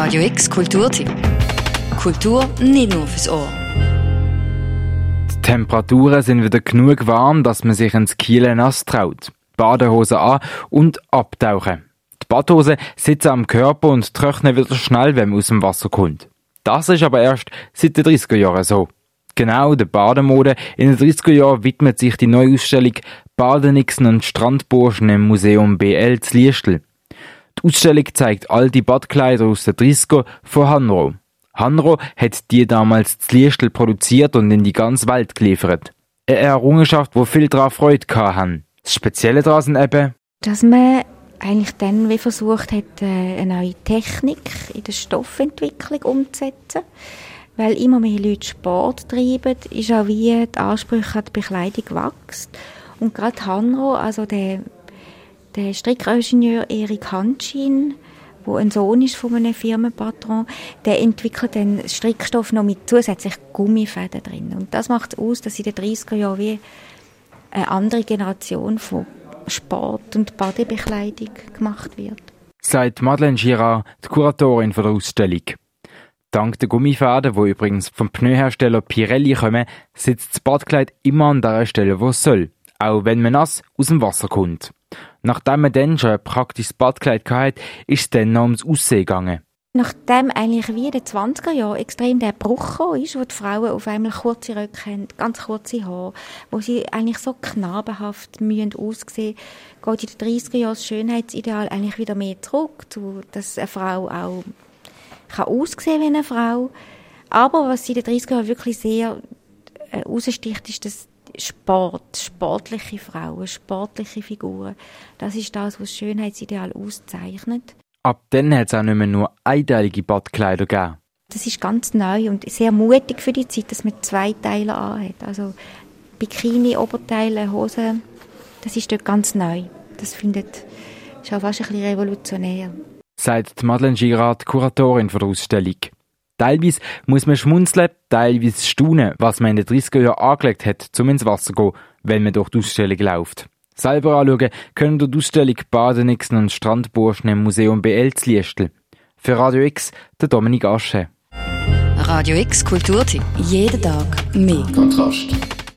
Radio X Kulturtipp. Kultur nicht nur fürs Ohr. Die Temperaturen sind wieder genug warm, dass man sich ins Kielen nass traut. Badehose an und abtauchen. Die Badhose sitzen am Körper und trocknen wieder schnell, wenn man aus dem Wasser kommt. Das ist aber erst seit den 30er Jahren so. Genau, der Bademode. In den 30er Jahren widmet sich die Neuausstellung Badenixen und Strandburschen im Museum BL zu Liestl. Die Ausstellung zeigt all die Badkleider aus den 30er von Hanro. Hanro hat die damals zu Liestl produziert und in die ganze Welt geliefert. Eine Errungenschaft, wo viel daran Freude hatten. Das Spezielle daran sind eben, dass man eigentlich dann wie versucht hat, äh, eine neue Technik in der Stoffentwicklung umzusetzen. Weil immer mehr Leute Sport treiben, ist auch wie die Ansprüche an die Bekleidung wächst. Und gerade Hanro, also der, der Strickingenieur Erik Hanschin, wo ein Sohn ist von einem Firmenpatron, der entwickelt den Strickstoff noch mit zusätzlich Gummifäden drin. Und das macht es aus, dass in den 30er Jahren wie eine andere Generation von Sport- und Badebekleidung gemacht wird. Sagt Madeleine Girard, die Kuratorin der Ausstellung. Dank der Gummifäden, wo übrigens vom Pneuhersteller Pirelli kommen, sitzt das Badkleid immer an der Stelle, wo es soll, auch wenn man nass aus dem Wasser kommt. Nachdem man dann schon ein praktisches Badkleid hatte, ist es dann noch ums Aussehen gegangen. Nachdem eigentlich wie in den 20er Jahren extrem der Bruch ist, wo die Frauen auf einmal kurze Röcke haben, ganz kurze Haare, wo sie eigentlich so knabenhaft müssen aussehen, geht in den 30er Jahren das Schönheitsideal eigentlich wieder mehr zurück, zu, dass eine Frau auch kann aussehen wie eine Frau. Aber was in den 30er Jahren wirklich sehr äh, raussticht, ist das Sport, sportliche Frauen, sportliche Figuren. Das ist das, was das Schönheitsideal auszeichnet. Ab dann hat es auch nicht mehr nur einteilige Badkleider gegeben. Das ist ganz neu und sehr mutig für die Zeit, dass man zwei Teile anhat. Also Bikini, Oberteile, Hosen, das ist dort ganz neu. Das findet, ist auch fast ein bisschen revolutionär. Sagt Madeleine Girard, Kuratorin der Ausstellung. Teilweise muss man schmunzeln, teilweise staunen, was man in den 30er Jahren angelegt hat, um ins Wasser zu gehen, wenn man durch die Ausstellung läuft. Selber anschauen können durch die Ausstellung Badenixen und Strandburschen im Museum BL zu Liestl. Für Radio X, der Dominik Asche. Radio X Kulturtipp. Jeden Tag mehr. Kontrast.